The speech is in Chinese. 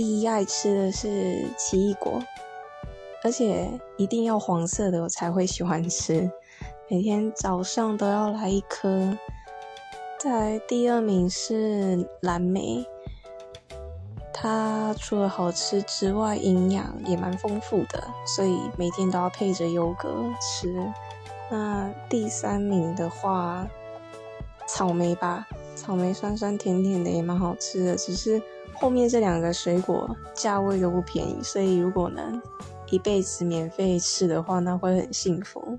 第一爱吃的是奇异果，而且一定要黄色的我才会喜欢吃，每天早上都要来一颗。在第二名是蓝莓，它除了好吃之外，营养也蛮丰富的，所以每天都要配着优格吃。那第三名的话，草莓吧，草莓酸酸甜甜的也蛮好吃的，只是后面这两个水果价位都不便宜，所以如果能一辈子免费吃的话，那会很幸福。